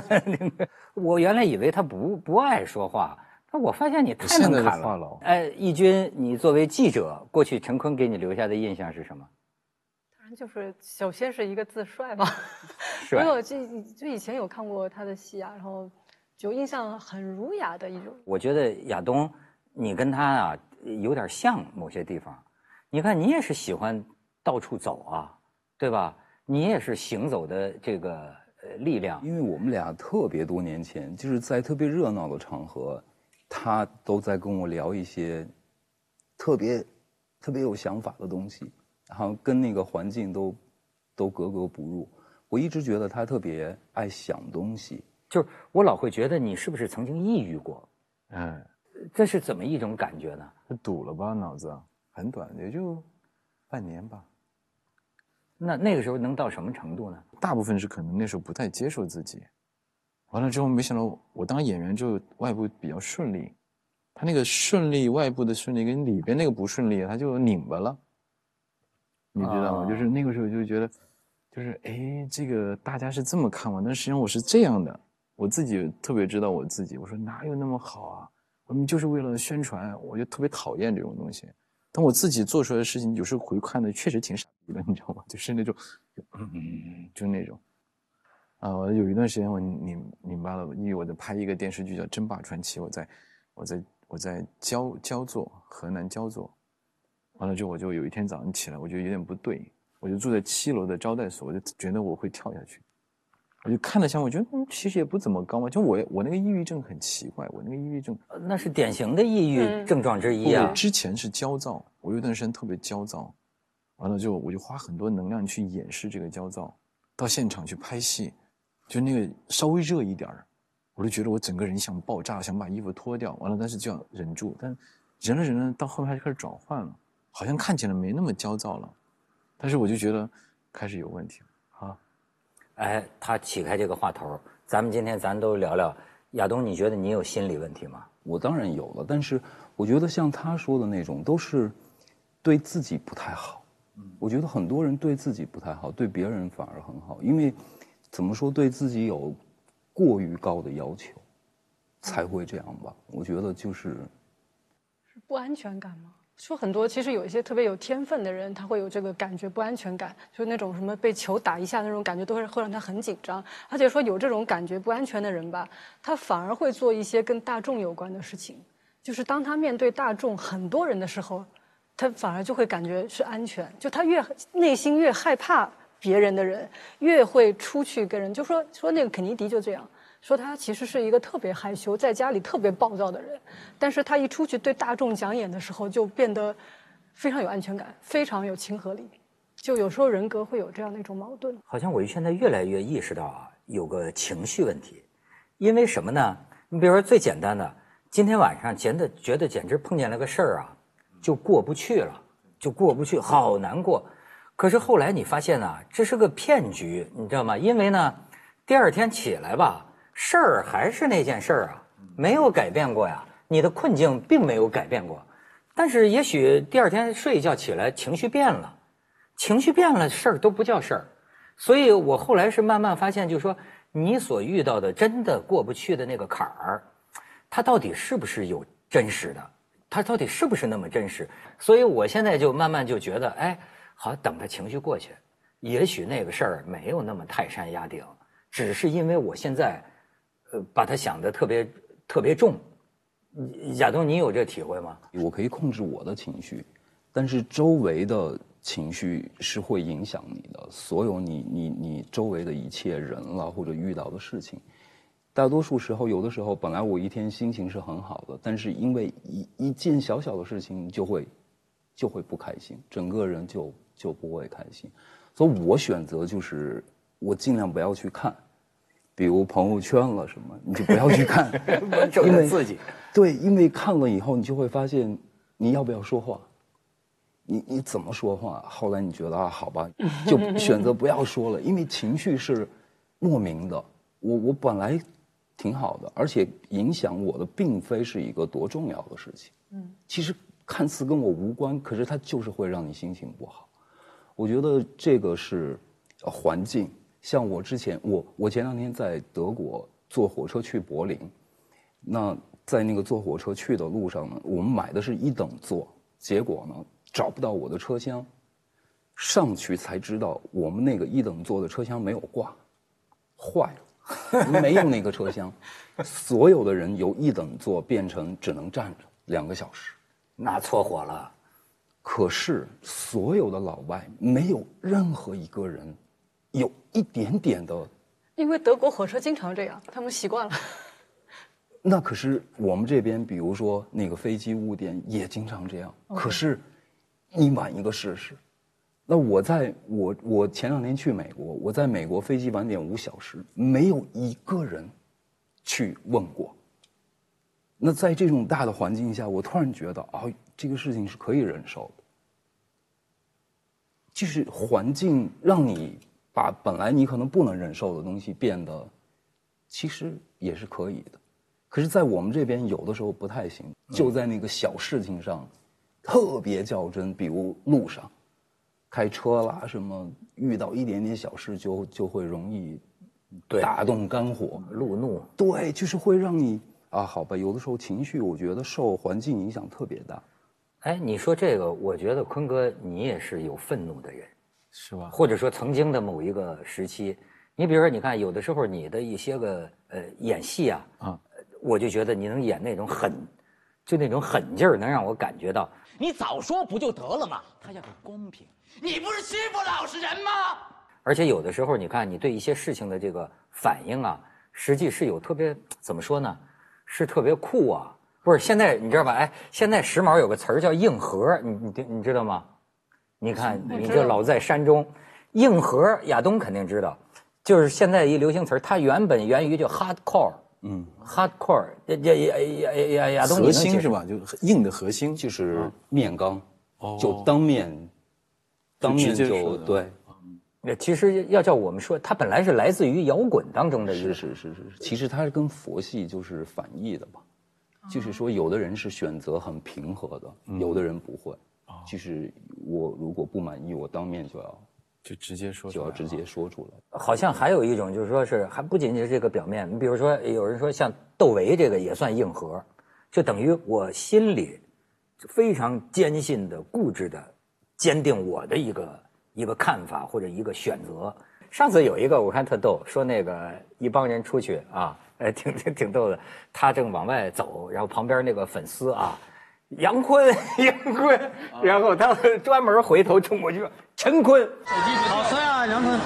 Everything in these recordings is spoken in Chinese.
送给陈坤吧，啊，我原来以为他不不爱说话，但我发现你太能侃了。哎，义军，你作为记者，过去陈坤给你留下的印象是什么？当然就是首先是一个字帅吧，因为我就就以前有看过他的戏啊，然后就印象很儒雅的一种。我觉得亚东，你跟他啊有点像某些地方，你看你也是喜欢到处走啊，对吧？你也是行走的这个呃力量，因为我们俩特别多年前就是在特别热闹的场合，他都在跟我聊一些特别特别有想法的东西，然后跟那个环境都都格格不入。我一直觉得他特别爱想东西，就是我老会觉得你是不是曾经抑郁过？嗯，这是怎么一种感觉呢？堵了吧脑子，很短，也就半年吧。那那个时候能到什么程度呢？大部分是可能那时候不太接受自己，完了之后没想到我当演员就外部比较顺利，他那个顺利外部的顺利跟里边那个不顺利，他就拧巴了，你知道吗？就是那个时候就觉得，就是哎，这个大家是这么看我，但实际上我是这样的，我自己特别知道我自己，我说哪有那么好啊？我们就是为了宣传，我就特别讨厌这种东西。但我自己做出来的事情，有时候回看的确实挺傻逼的，你知道吗？就是那种，嗯，就那种，啊，我有一段时间我拧拧巴了，因为我在拍一个电视剧叫《争霸传奇》，我在，我在我在焦焦作，河南焦作，完了之后我就有一天早上起来，我觉得有点不对，我就住在七楼的招待所，我就觉得我会跳下去。我就看了下，我觉得嗯，其实也不怎么高嘛。就我我那个抑郁症很奇怪，我那个抑郁症那是典型的抑郁症状之一啊。之前是焦躁，我有段时间特别焦躁，完了就我就花很多能量去掩饰这个焦躁。到现场去拍戏，就那个稍微热一点儿，我就觉得我整个人想爆炸，想把衣服脱掉。完了，但是就要忍住。但忍了忍了，到后面就开始转换了，好像看起来没那么焦躁了。但是我就觉得开始有问题了。哎，他起开这个话头咱们今天咱都聊聊。亚东，你觉得你有心理问题吗？我当然有了，但是我觉得像他说的那种，都是对自己不太好。嗯我觉得很多人对自己不太好，对别人反而很好，因为怎么说，对自己有过于高的要求，才会这样吧？我觉得就是是不安全感吗？说很多，其实有一些特别有天分的人，他会有这个感觉不安全感，就是那种什么被球打一下那种感觉，都会会让他很紧张。而且说有这种感觉不安全的人吧，他反而会做一些跟大众有关的事情。就是当他面对大众很多人的时候，他反而就会感觉是安全。就他越内心越害怕别人的人，越会出去跟人。就说说那个肯尼迪就这样。说他其实是一个特别害羞，在家里特别暴躁的人，但是他一出去对大众讲演的时候，就变得非常有安全感，非常有亲和力。就有时候人格会有这样的一种矛盾。好像我现在越来越意识到啊，有个情绪问题，因为什么呢？你比如说最简单的，今天晚上觉得觉得简直碰见了个事儿啊，就过不去了，就过不去，好难过。可是后来你发现呢，这是个骗局，你知道吗？因为呢，第二天起来吧。事儿还是那件事儿啊，没有改变过呀。你的困境并没有改变过，但是也许第二天睡一觉起来情绪变了，情绪变了，事儿都不叫事儿。所以我后来是慢慢发现，就是说你所遇到的真的过不去的那个坎儿，它到底是不是有真实的？它到底是不是那么真实？所以我现在就慢慢就觉得，哎，好，等他情绪过去，也许那个事儿没有那么泰山压顶，只是因为我现在。把他想的特别特别重，亚东，你有这体会吗？我可以控制我的情绪，但是周围的情绪是会影响你的。所有你你你周围的一切人了，或者遇到的事情，大多数时候，有的时候本来我一天心情是很好的，但是因为一一件小小的事情，就会就会不开心，整个人就就不会开心。所以我选择就是我尽量不要去看。比如朋友圈了什么，你就不要去看，因为自己对，因为看了以后，你就会发现你要不要说话，你你怎么说话？后来你觉得啊，好吧，就 选择不要说了，因为情绪是莫名的。我我本来挺好的，而且影响我的并非是一个多重要的事情。嗯，其实看似跟我无关，可是它就是会让你心情不好。我觉得这个是环境。像我之前，我我前两天在德国坐火车去柏林，那在那个坐火车去的路上呢，我们买的是一等座，结果呢找不到我的车厢，上去才知道我们那个一等座的车厢没有挂，坏了，没有那个车厢，所有的人由一等座变成只能站着两个小时。那错火了。可是所有的老外没有任何一个人有一点点的，因为德国火车经常这样，他们习惯了。那可是我们这边，比如说那个飞机误点也经常这样。可是你晚一个试试。那我在我我前两天去美国，我在美国飞机晚点五小时，没有一个人去问过。那在这种大的环境下，我突然觉得啊。这个事情是可以忍受的，就是环境让你把本来你可能不能忍受的东西变得，其实也是可以的。可是，在我们这边有的时候不太行，就在那个小事情上特别较真，比如路上开车啦什么，遇到一点点小事就就会容易大动肝火、路怒。对，就是会让你啊，好吧，有的时候情绪我觉得受环境影响特别大。哎，你说这个，我觉得坤哥你也是有愤怒的人，是吧？或者说曾经的某一个时期，你比如说，你看有的时候你的一些个呃演戏啊，啊，我就觉得你能演那种狠，就那种狠劲儿，能让我感觉到。你早说不就得了吗？他要个公平，你不是欺负老实人吗？而且有的时候，你看你对一些事情的这个反应啊，实际是有特别怎么说呢？是特别酷啊。不是现在你知道吧？哎，现在时髦有个词儿叫硬核，你你你知道吗？你看你就老在山中，硬核亚东肯定知道，就是现在一流行词儿，它原本源于叫 hardcore，嗯，hardcore，亚亚亚亚亚亚东核心是吧？就硬的核心就是面刚，就当面，当面就对。那其实要叫我们说，它本来是来自于摇滚当中的，是是是是，其实它是跟佛系就是反义的吧。就是说，有的人是选择很平和的，有的人不会。就是我如果不满意，我当面就要就直接说，就要直接说出来。好像还有一种，就是说是还不仅仅是这个表面。你比如说，有人说像窦唯这个也算硬核，就等于我心里非常坚信的、固执的、坚定我的一个一个看法或者一个选择。上次有一个我看特逗，说那个一帮人出去啊。哎，挺挺挺逗的。他正往外走，然后旁边那个粉丝啊，杨坤，杨坤，然后他专门回头冲过去说：“陈坤，好帅啊，杨坤，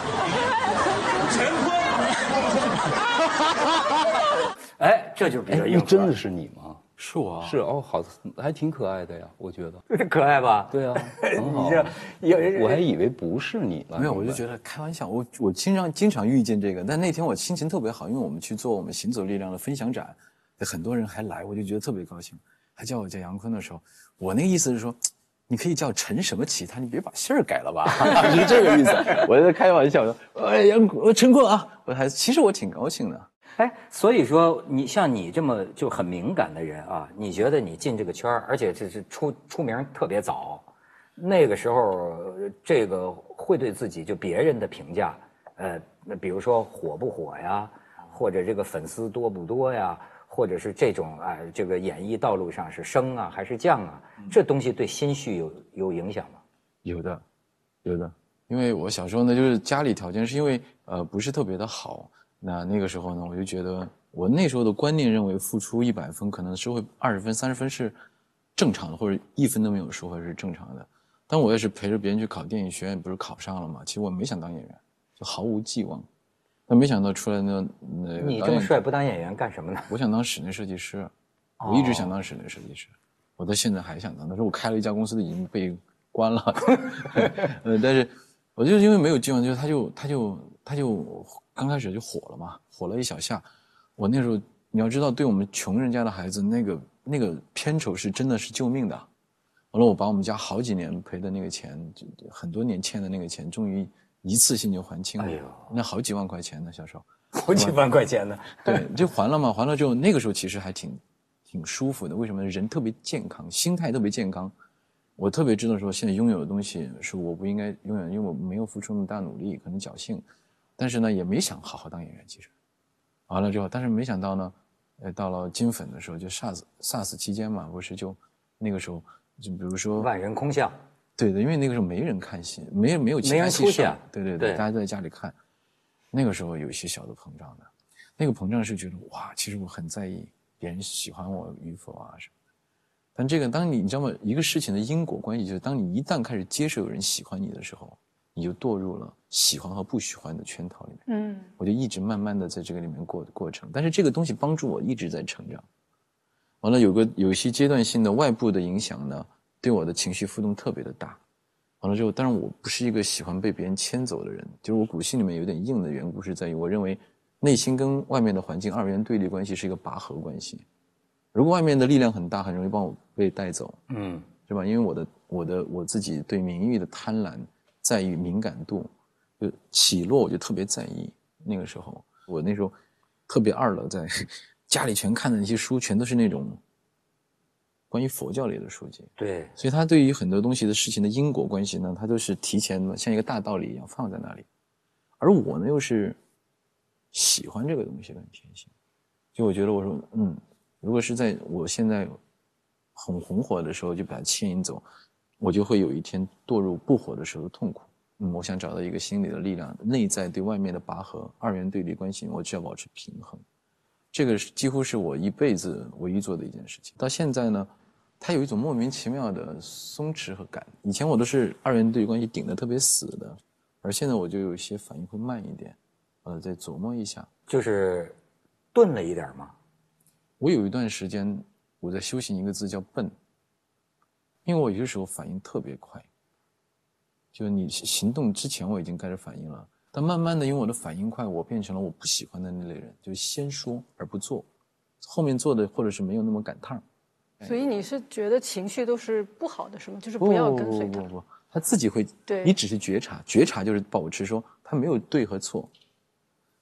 陈坤。”哎，这就比较硬。真的是你吗？是我是哦，好，还挺可爱的呀，我觉得可爱吧？对啊，你这。有人我还以为不是你呢，没有，我就觉得开玩笑。我我经常经常遇见这个，但那天我心情特别好，因为我们去做我们行走力量的分享展，很多人还来，我就觉得特别高兴。他叫我叫杨坤的时候，我那意思是说，你可以叫陈什么其他，你别把姓儿改了吧，是这个意思。我在开玩笑说，哎，杨坤陈坤啊，我还其实我挺高兴的。哎，所以说你像你这么就很敏感的人啊，你觉得你进这个圈而且这是出出名特别早，那个时候这个会对自己就别人的评价，呃，那比如说火不火呀，或者这个粉丝多不多呀，或者是这种啊，这个演艺道路上是升啊还是降啊，这东西对心绪有有影响吗？有的，有的，因为我小时候呢，就是家里条件是因为呃不是特别的好。那那个时候呢，我就觉得我那时候的观念认为，付出一百分，可能收回二十分、三十分是正常的，或者一分都没有收回是正常的。但我也是陪着别人去考电影学院，不是考上了吗？其实我没想当演员，就毫无寄望。但没想到出来那那你这么帅，不当演员干什么呢？我想当室内设计师，我一直想当室内设计师，我到现在还想当。但是我开了一家公司，已经被关了。呃，但是我就因为没有机会，就他就他就他就。刚开始就火了嘛，火了一小下。我那时候你要知道，对我们穷人家的孩子，那个那个片酬是真的是救命的。完了，我把我们家好几年赔的那个钱，就很多年欠的那个钱，终于一次性就还清了。哎呦，那好几万块钱呢，小时候。好几万块钱呢？对，就还了嘛。还了之后，那个时候其实还挺挺舒服的。为什么？人特别健康，心态特别健康。我特别知道说，现在拥有的东西是我不应该拥有，因为我没有付出那么大努力，可能侥幸。但是呢也没想好好当演员，其实，完了之后，但是没想到呢，呃，到了金粉的时候，就 SARS SARS 期间嘛，不是就那个时候，就比如说万人空巷，对的，因为那个时候没人看戏，没有没有其他戏人出现上，对对对，对大家都在家里看。那个时候有一些小的膨胀的，那个膨胀是觉得哇，其实我很在意别人喜欢我与否啊什么的。但这个，当你你知道吗？一个事情的因果关系就是，当你一旦开始接受有人喜欢你的时候，你就堕入了喜欢和不喜欢的圈套里面。嗯我就一直慢慢的在这个里面过过程，但是这个东西帮助我一直在成长。完了，有个有一些阶段性的外部的影响呢，对我的情绪浮动特别的大。完了之后，当然我不是一个喜欢被别人牵走的人，就是我骨性里面有点硬的缘故是在于，我认为内心跟外面的环境二元对立关系是一个拔河关系。如果外面的力量很大，很容易帮我被带走，嗯是吧？因为我的我的我自己对名誉的贪婪在于敏感度，就起落我就特别在意。那个时候，我那时候特别二了，在 家里全看的那些书，全都是那种关于佛教类的书籍，对，所以他对于很多东西的事情的因果关系呢，他都是提前的，像一个大道理一样放在那里。而我呢，又是喜欢这个东西的天性，就我觉得我说，嗯，如果是在我现在很红火的时候就把它牵引走，我就会有一天堕入不火的时候的痛苦。嗯，我想找到一个心理的力量，内在对外面的拔河、二元对立关系，我只要保持平衡。这个是几乎是我一辈子唯一做的一件事情。到现在呢，它有一种莫名其妙的松弛和感。以前我都是二元对立关系顶得特别死的，而现在我就有一些反应会慢一点，呃，再琢磨一下。就是钝了一点嘛。我有一段时间我在修行一个字叫笨，因为我有些时候反应特别快，就你行动之前我已经开始反应了，但慢慢的因为我的反应快，我变成了我不喜欢的那类人，就是先说而不做，后面做的或者是没有那么赶趟儿。所以你是觉得情绪都是不好的，是吗？就是不要跟随他不。不不不，他自己会，对你只是觉察，觉察就是保持说他没有对和错，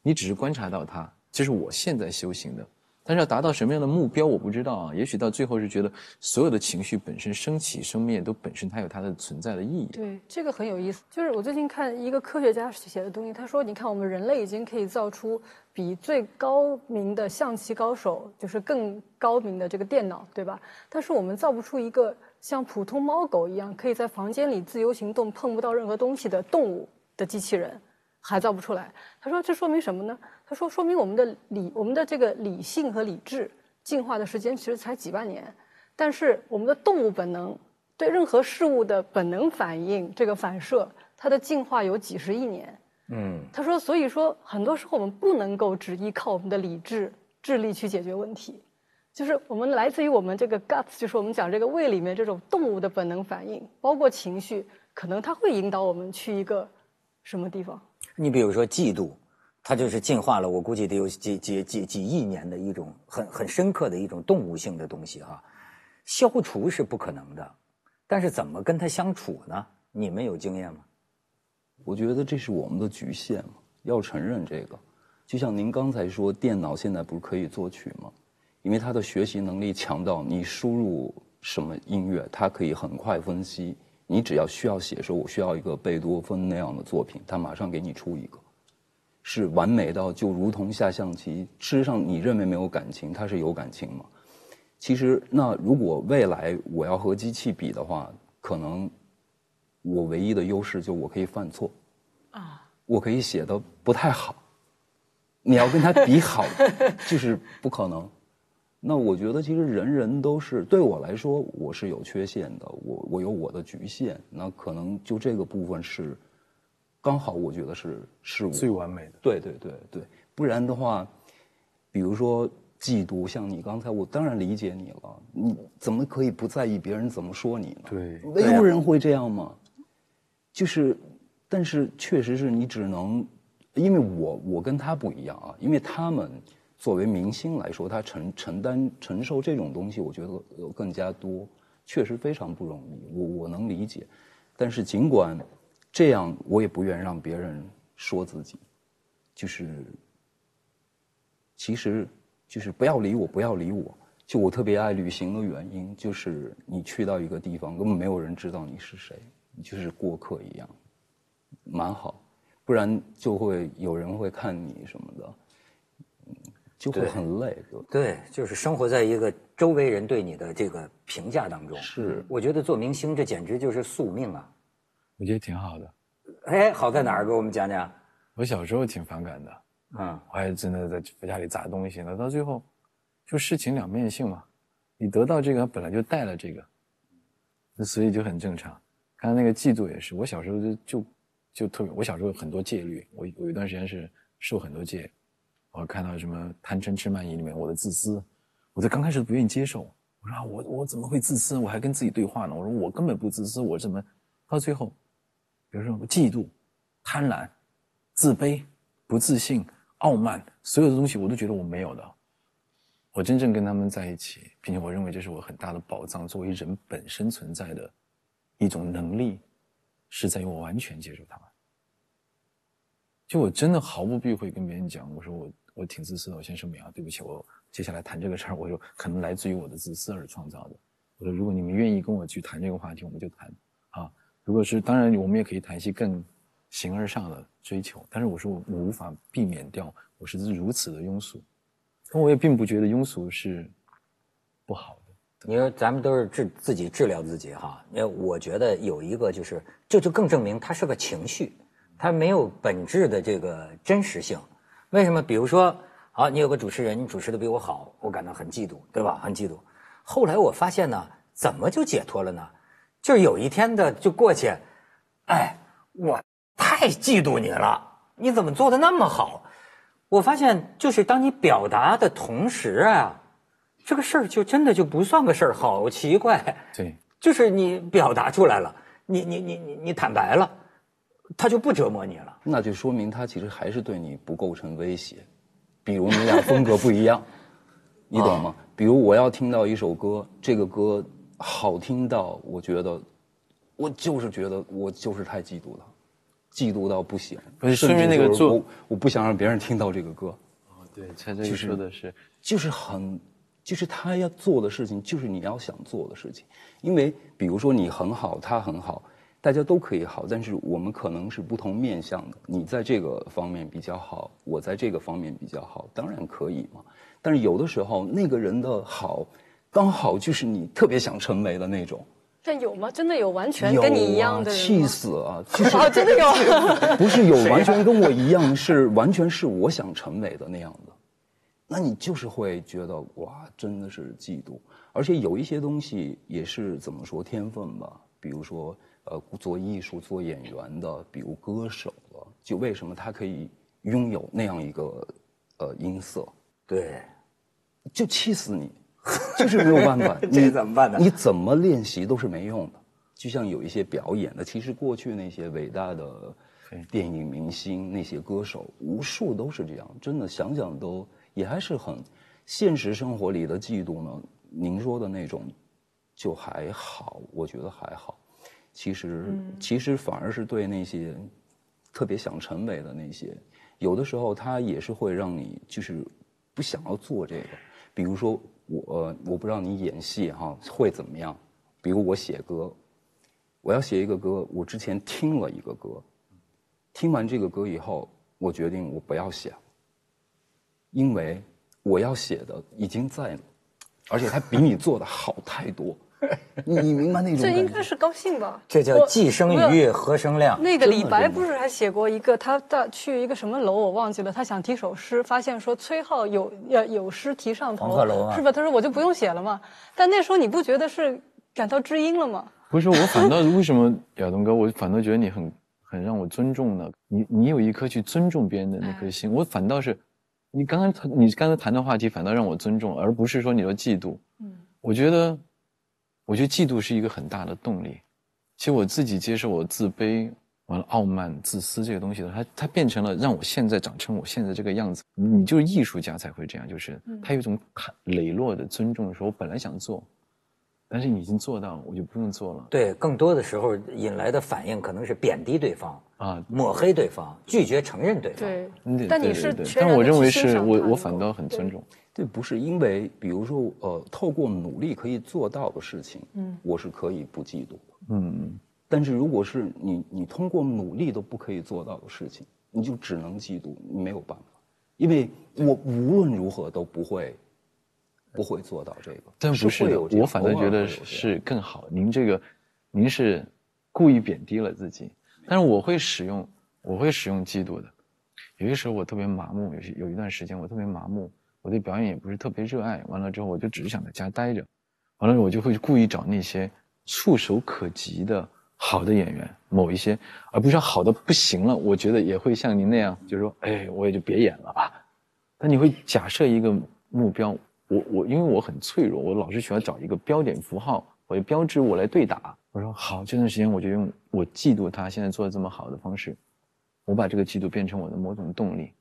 你只是观察到他，这是我现在修行的。但是要达到什么样的目标，我不知道啊。也许到最后是觉得所有的情绪本身升起生灭，都本身它有它的存在的意义。对，这个很有意思。就是我最近看一个科学家写的东西，他说：“你看，我们人类已经可以造出比最高明的象棋高手，就是更高明的这个电脑，对吧？但是我们造不出一个像普通猫狗一样可以在房间里自由行动、碰不到任何东西的动物的机器人，还造不出来。”他说：“这说明什么呢？他说，说明我们的理，我们的这个理性和理智进化的时间其实才几万年，但是我们的动物本能。”对任何事物的本能反应，这个反射，它的进化有几十亿年。嗯，他说，所以说很多时候我们不能够只依靠我们的理智、智力去解决问题，就是我们来自于我们这个 guts，就是我们讲这个胃里面这种动物的本能反应，包括情绪，可能它会引导我们去一个什么地方。你比如说嫉妒，它就是进化了，我估计得有几几几几亿年的一种很很深刻的一种动物性的东西哈、消除是不可能的，但是怎么跟它相处呢？你们有经验吗？我觉得这是我们的局限嘛，要承认这个。就像您刚才说，电脑现在不是可以作曲吗？因为它的学习能力强到你输入什么音乐，它可以很快分析。你只要需要写说，我需要一个贝多芬那样的作品，他马上给你出一个，是完美到就如同下象棋。事实上，你认为没有感情，它是有感情吗？其实，那如果未来我要和机器比的话，可能我唯一的优势就我可以犯错，啊，我可以写的不太好，你要跟他比好，就是不可能。那我觉得其实人人都是，对我来说我是有缺陷的，我我有我的局限，那可能就这个部分是刚好，我觉得是是我最完美的。对对对对，不然的话，比如说嫉妒，像你刚才，我当然理解你了，你怎么可以不在意别人怎么说你呢？对没有人会这样吗？就是，但是确实是你只能，因为我我跟他不一样啊，因为他们作为明星来说，他承承担承受这种东西，我觉得更加多，确实非常不容易，我我能理解，但是尽管这样，我也不愿让别人说自己，就是，其实就是不要理我，不要理我。就我特别爱旅行的原因，就是你去到一个地方，根本没有人知道你是谁，你就是过客一样，蛮好。不然就会有人会看你什么的，就会很累。就对，就是生活在一个周围人对你的这个评价当中。是我觉得做明星这简直就是宿命啊！我觉得挺好的。哎，好在哪儿？给我们讲讲。我小时候挺反感的，嗯，我还真的在家里砸东西呢。到最后，就事情两面性嘛，你得到这个本来就带了这个，所以就很正常。刚才那个嫉妒也是，我小时候就就就特别，我小时候有很多戒律，我我有一段时间是受很多戒。我看到什么贪嗔痴慢疑里面，我的自私，我在刚开始都不愿意接受。我说啊，我我怎么会自私？我还跟自己对话呢。我说我根本不自私，我怎么到最后，比如说我嫉妒、贪婪、自卑、不自信、傲慢，所有的东西我都觉得我没有的。我真正跟他们在一起，并且我认为这是我很大的宝藏，作为人本身存在的一种能力，是在于我完全接受他们。就我真的毫不避讳跟别人讲，我说我我挺自私的，我先声明啊，对不起，我接下来谈这个事儿，我说可能来自于我的自私而创造的。我说如果你们愿意跟我去谈这个话题，我们就谈啊。如果是当然，我们也可以谈一些更形而上的追求，但是我说我我无法避免掉我是如此的庸俗，但我也并不觉得庸俗是不好的。你说咱们都是治自己治疗自己哈，因为我觉得有一个就是，这就更证明它是个情绪，它没有本质的这个真实性。为什么？比如说，好，你有个主持人，你主持的比我好，我感到很嫉妒，对吧？很嫉妒。后来我发现呢，怎么就解脱了呢？就是有一天的就过去，哎，我太嫉妒你了，你怎么做的那么好？我发现，就是当你表达的同时啊，这个事儿就真的就不算个事儿，好奇怪。对，就是你表达出来了，你你你你你坦白了，他就不折磨你了。那就说明他其实还是对你不构成威胁，比如你俩风格不一样，你懂吗？比如我要听到一首歌，这个歌好听到我觉得，我就是觉得我就是太嫉妒了，嫉妒到不行。不是甚至说明那个我我不想让别人听到这个歌，对，他这个就是说的是，就是很，就是他要做的事情，就是你要想做的事情。因为比如说你很好，他很好，大家都可以好，但是我们可能是不同面向的。你在这个方面比较好，我在这个方面比较好，当然可以嘛。但是有的时候那个人的好，刚好就是你特别想成为的那种。但有吗？真的有完全跟你一啊样的？气死啊！就是哦，真的有啊。不是有完全跟我一样，是完全是我想成为的那样的，那你就是会觉得哇，真的是嫉妒。而且有一些东西也是怎么说天分吧，比如说呃做艺术、做演员的，比如歌手了，就为什么他可以拥有那样一个呃音色，对，就气死你，就是没有办法。这你怎么办呢你怎么练习都是没用的。就像有一些表演的，其实过去那些伟大的电影明星、那些歌手，无数都是这样。真的想想都也还是很现实生活里的嫉妒呢。您说的那种就还好，我觉得还好。其实、其实反而是对那些特别想成为的那些，有的时候他也是会让你就是不想要做这个。比如说我，呃我不知道你演戏哈会怎么样。比如我写歌，我要写一个歌，我之前听了一个歌，听完这个歌以后，我决定我不要写了，因为我要写的已经在了，而且他比你做的好太多。你你明白那种这？应该是高兴吧？这叫我既生瑜，何生亮。那个李白不是还写过一个，他到去一个什么楼我忘记了，他想提首诗，发现说崔颢有呃有诗题上头，黄鹤楼啊是吧？他说我就不用写了嘛。但那时候你不觉得是感到知音了吗？不是我反倒为什么亚东哥，我反倒觉得你很很让我尊重呢？你你有一颗去尊重别人的那颗心，我反倒是，你刚刚你刚才谈的话题反倒让我尊重，而不是说你的嫉妒。嗯，我觉得，我觉得嫉妒是一个很大的动力。其实我自己接受我自卑、完了傲慢、自私这个东西的，它它变成了让我现在长成我现在这个样子。你就是艺术家才会这样，就是他有一种坦磊落的尊重，说我本来想做，但是你已经做到了，我就不用做了。对，更多的时候引来的反应可能是贬低对方啊抹黑对方，拒绝承认对方。对。但你对对对是但我认为是我我反倒很尊重。对，不是因为，比如说，呃，透过努力可以做到的事情，嗯，我是可以不嫉妒的。嗯，但是如果是你，你通过努力都不可以做到的事情，你就只能嫉妒，你没有办法，因为我无论如何都不会，不会做到这个。但不是的我反正觉得是更好。您这个，您是故意贬低了自己，但是我会使用，我会使用嫉妒的。有些时候我特别麻木，有些有一段时间我特别麻木，我对表演也不是特别热爱。完了之后，我就只是想在家待着，完了我就会故意找那些触手可及的好的演员，某一些，而不是好的不行了，我觉得也会像您那样，就是说，哎，我也就别演了吧。但你会假设一个目标，我我因为我很脆弱，我老是需要找一个标点符号，我的标志物来对打。我说好，这段时间我就用我嫉妒他现在做的这么好的方式，我把这个嫉妒变成我的某种动力。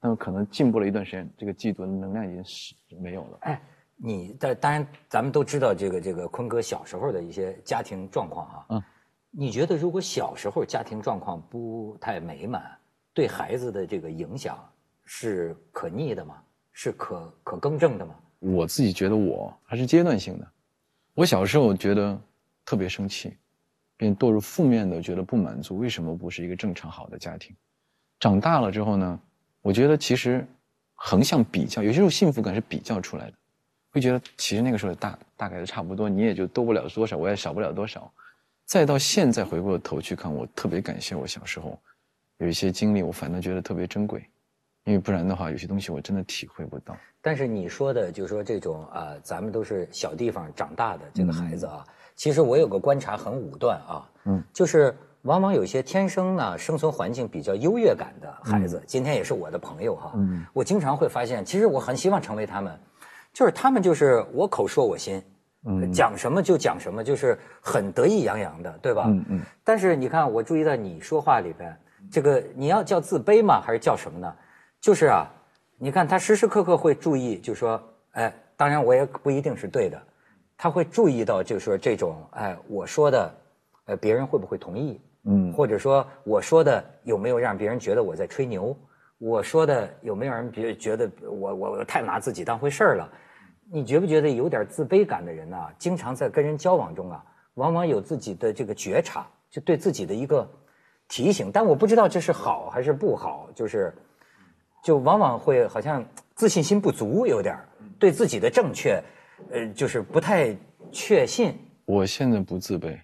那么可能进步了一段时间，这个嫉妒的能量已经是没有了。哎，你但当然，咱们都知道这个这个坤哥小时候的一些家庭状况啊。嗯，你觉得如果小时候家庭状况不太美满，对孩子的这个影响是可逆的吗？是可可更正的吗？我自己觉得我还是阶段性的。我小时候觉得特别生气，并堕入负面的，觉得不满足，为什么不是一个正常好的家庭？长大了之后呢，我觉得其实横向比较，有些时候幸福感是比较出来的，会觉得其实那个时候大大概都差不多，你也就多不了多少，我也少不了多少。再到现在回过头去看，我特别感谢我小时候有一些经历，我反倒觉得特别珍贵，因为不然的话，有些东西我真的体会不到。但是你说的，就是说这种啊、咱们都是小地方长大的这个孩子啊，其实我有个观察很武断啊，嗯，就是往往有些天生呢生存环境比较优越感的孩子，今天也是我的朋友哈，嗯我经常会发现，其实我很希望成为他们，就是他们就是我口说我心，嗯讲什么就讲什么，就是很得意洋洋的，对吧？嗯嗯但是你看，我注意到你说话里边，这个你要叫自卑吗？还是叫什么呢？就是啊，你看他时时刻刻会注意，就说，哎，当然我也不一定是对的，他会注意到，就是说这种，哎，我说的，呃，别人会不会同意？嗯或者说我说的有没有让别人觉得我在吹牛？我说的有没有让别人觉得我我我太拿自己当回事儿了？你觉不觉得有点自卑感的人呢、经常在跟人交往中啊，往往有自己的这个觉察，就对自己的一个提醒，但我不知道这是好还是不好，就是就往往会好像自信心不足，有点对自己的正确，呃，就是不太确信。我现在不自卑，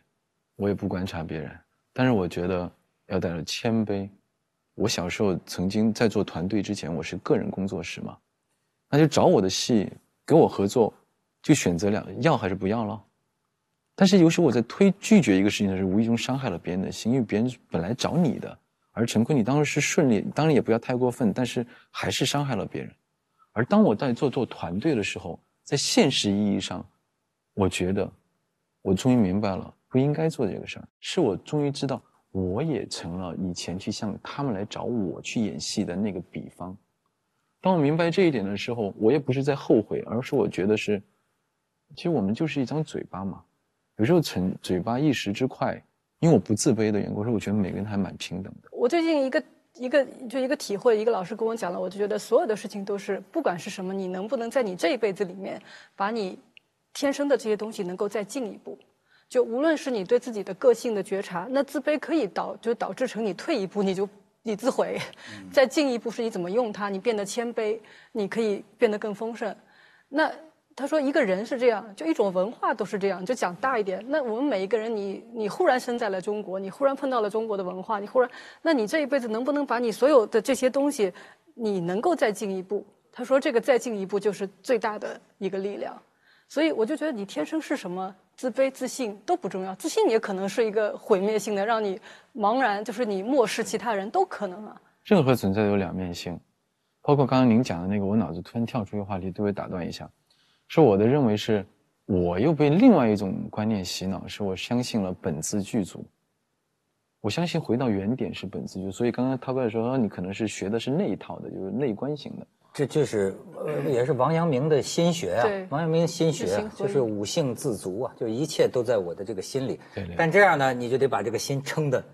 我也不观察别人，但是我觉得要带着谦卑。我小时候曾经在做团队之前，我是个人工作室嘛，那就找我的戏跟我合作，就选择两要还是不要了。但是有时候我在推拒绝一个事情的时候，无意中伤害了别人的心，因为别人本来找你的，而陈坤你当时是顺利，当然也不要太过分，但是还是伤害了别人。而当我在做做团队的时候，在现实意义上，我觉得我终于明白了不应该做这个事儿，是我终于知道我也成了以前去向他们来找我去演戏的那个比方。当我明白这一点的时候，我也不是在后悔，而是我觉得是，其实我们就是一张嘴巴嘛，有时候逞嘴巴一时之快，因为我不自卑的缘故，所以我觉得每个人还蛮平等的。我最近一个一个就一个体会，一个老师跟我讲了，我就觉得所有的事情都是，不管是什么，你能不能在你这一辈子里面，把你天生的这些东西能够再进一步。就无论是你对自己的个性的觉察，那自卑可以导就导致成你退一步你就你自毁，再进一步是你怎么用它，你变得谦卑，你可以变得更丰盛。那他说一个人是这样，就一种文化都是这样，就讲大一点。那我们每一个人你，你忽然生在了中国，你忽然碰到了中国的文化，你忽然，那你这一辈子能不能把你所有的这些东西，你能够再进一步？他说这个再进一步就是最大的一个力量。所以我就觉得你天生是什么，自卑、自信都不重要，自信也可能是一个毁灭性的，让你茫然，就是你漠视其他人都可能啊。任何存在都有两面性，包括刚刚您讲的那个，我脑子突然跳出一个话题，对我打断一下，是我的认为是，我又被另外一种观念洗脑，是我相信了本自具足。我相信回到原点是本自具，所以刚刚涛哥说你可能是学的是那一套的，就是内观型的。这就是呃，也是王阳明的心学啊。王阳明心学啊就是五性自足啊，就一切都在我的这个心里对对。但这样呢，你就得把这个心撑的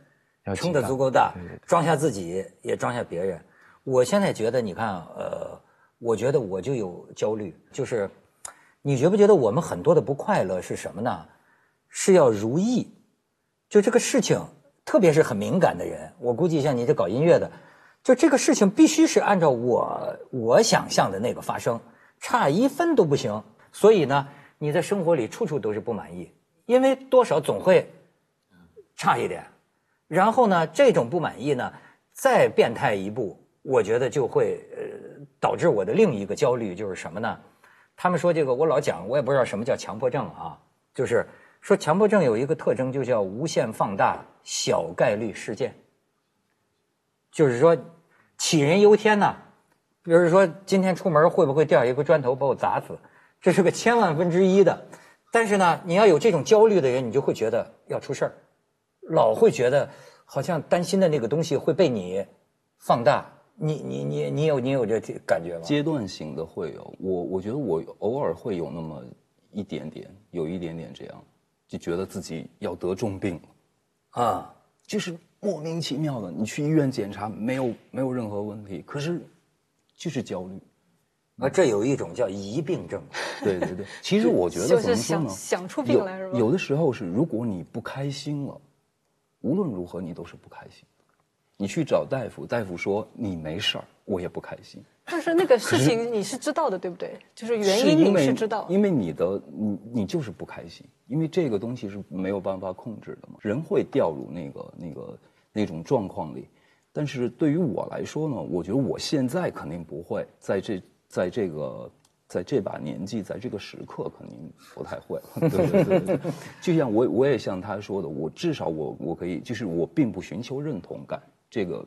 撑得足够大装下自己，也装下别人。我现在觉得，你看，呃，我觉得我就有焦虑，就是你觉不觉得我们很多的不快乐是什么呢？是要如意，就这个事情，特别是很敏感的人，我估计像你这搞音乐的，就这个事情必须是按照我我想象的那个发生，差一分都不行。所以呢，你在生活里处处都是不满意，因为多少总会差一点。然后呢，这种不满意呢，再变态一步，我觉得就会呃导致我的另一个焦虑就是什么呢？他们说这个，我老讲，我也不知道什么叫强迫症啊，就是说强迫症有一个特征，就叫无限放大小概率事件。就是说，杞人忧天呐。比如说，今天出门会不会掉一个砖头把我砸死？这是个千万分之一的。但是呢，你要有这种焦虑的人，你就会觉得要出事儿，老会觉得好像担心的那个东西会被你放大。你你你你有你有这感觉吗？阶段性的会有，我我觉得我偶尔会有那么一点点，有一点点这样，就觉得自己要得重病了，啊，就是莫名其妙的，你去医院检查没有没有任何问题，可是就是焦虑。啊，这有一种叫疑病症。对对对，其实我觉得就是怎么说呢？想想出病来是吧有有的时候是，如果你不开心了，无论如何你都是不开心。你去找大夫，大夫说你没事儿，我也不开心。但是那个事情你是知道的，对不对？就是原因你是知道。因为你的你你就是不开心，因为这个东西是没有办法控制的嘛，人会掉入那个那个那种状况里。但是对于我来说呢，我觉得我现在肯定不会在这在这个在这把年纪，在这个时刻肯定不太会。对对对对，就像我我也像他说的，我至少我我可以，就是我并不寻求认同感，这个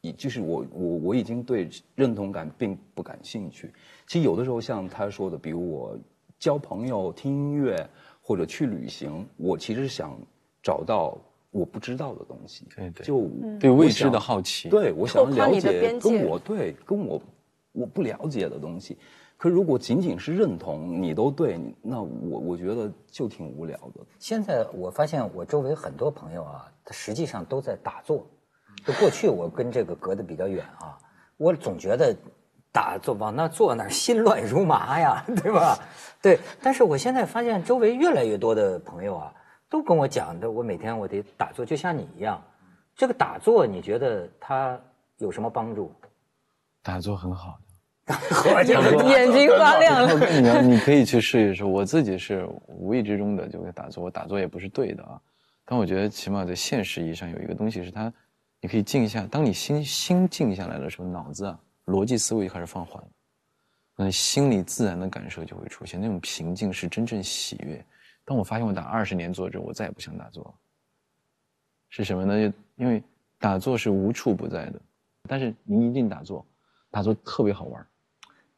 已就是我我我已经对认同感并不感兴趣。其实有的时候像他说的，比如我交朋友、听音乐或者去旅行，我其实想找到我不知道的东西，对对就对未知的好奇对我想了解跟我对跟我我不了解的东西。可如果仅仅是认同你都对，那我我觉得就挺无聊的。现在我发现我周围很多朋友啊，他实际上都在打坐。就过去我跟这个隔得比较远啊，我总觉得打坐往那坐那儿心乱如麻呀，对吧？对，但是我现在发现周围越来越多的朋友啊，都跟我讲的，我每天我得打坐，就像你一样。这个打坐，你觉得它有什么帮助？打坐很好的。我就是眼睛发亮了。你要你可以去试一试。我自己是无意之中的就会打坐，我打坐也不是对的啊。但我觉得起码在现实意义上有一个东西是它，你可以静下。当你心心静下来的时候，脑子啊逻辑思维就开始放缓了，那心里自然的感受就会出现，那种平静是真正喜悦。当我发现我打二十年坐之后，我再也不想打坐了。是什么呢？因为打坐是无处不在的，但是您一定打坐，打坐特别好玩儿。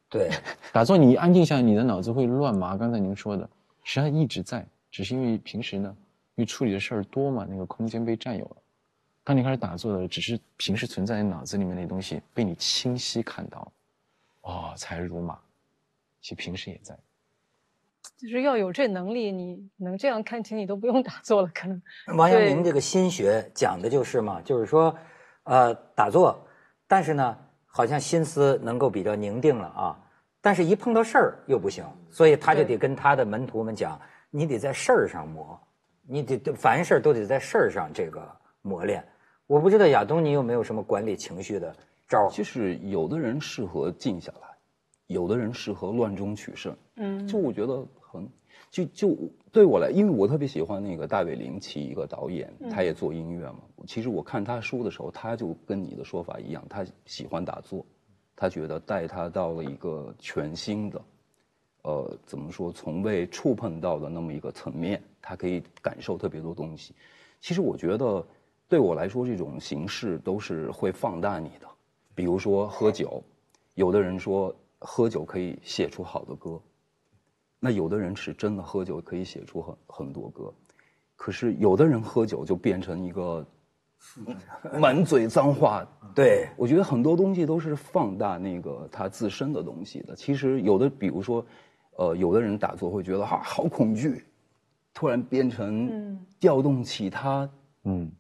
对，打坐你一安静下来，你的脑子会乱麻。刚才您说的，实际上一直在，只是因为平时呢，因为处理的事儿多嘛，那个空间被占有了。当你开始打坐的，只是平时存在你脑子里面那东西被你清晰看到了，哦，才如麻。其实平时也在。就是要有这能力，你能这样看清，你都不用打坐了，可能。王阳明这个心学讲的就是嘛，就是说，呃，打坐，但是呢，好像心思能够比较宁定了啊，但是一碰到事儿又不行，所以他就得跟他的门徒们讲，你得在事儿上磨，你得得凡事都得在事儿上这个磨练。我不知道亚东你有没有什么管理情绪的招儿？就是有的人适合静下来，有的人适合乱中取胜。嗯，就我觉得很，就就对我来，因为我特别喜欢那个大卫林奇一个导演，他也做音乐嘛。其实我看他书的时候，他就跟你的说法一样，他喜欢打坐，他觉得带他到了一个全新的，呃，怎么说，从未触碰到的那么一个层面，他可以感受特别多东西。其实我觉得，对我来说，这种形式都是会放大你的。比如说喝酒，有的人说喝酒可以写出好的歌，那有的人是真的喝酒可以写出很很多歌，可是有的人喝酒就变成一个满嘴脏话。对，我觉得很多东西都是放大那个他自身的东西的。其实有的，比如说，呃，有的人打坐会觉得啊好恐惧，突然变成调动起他嗯，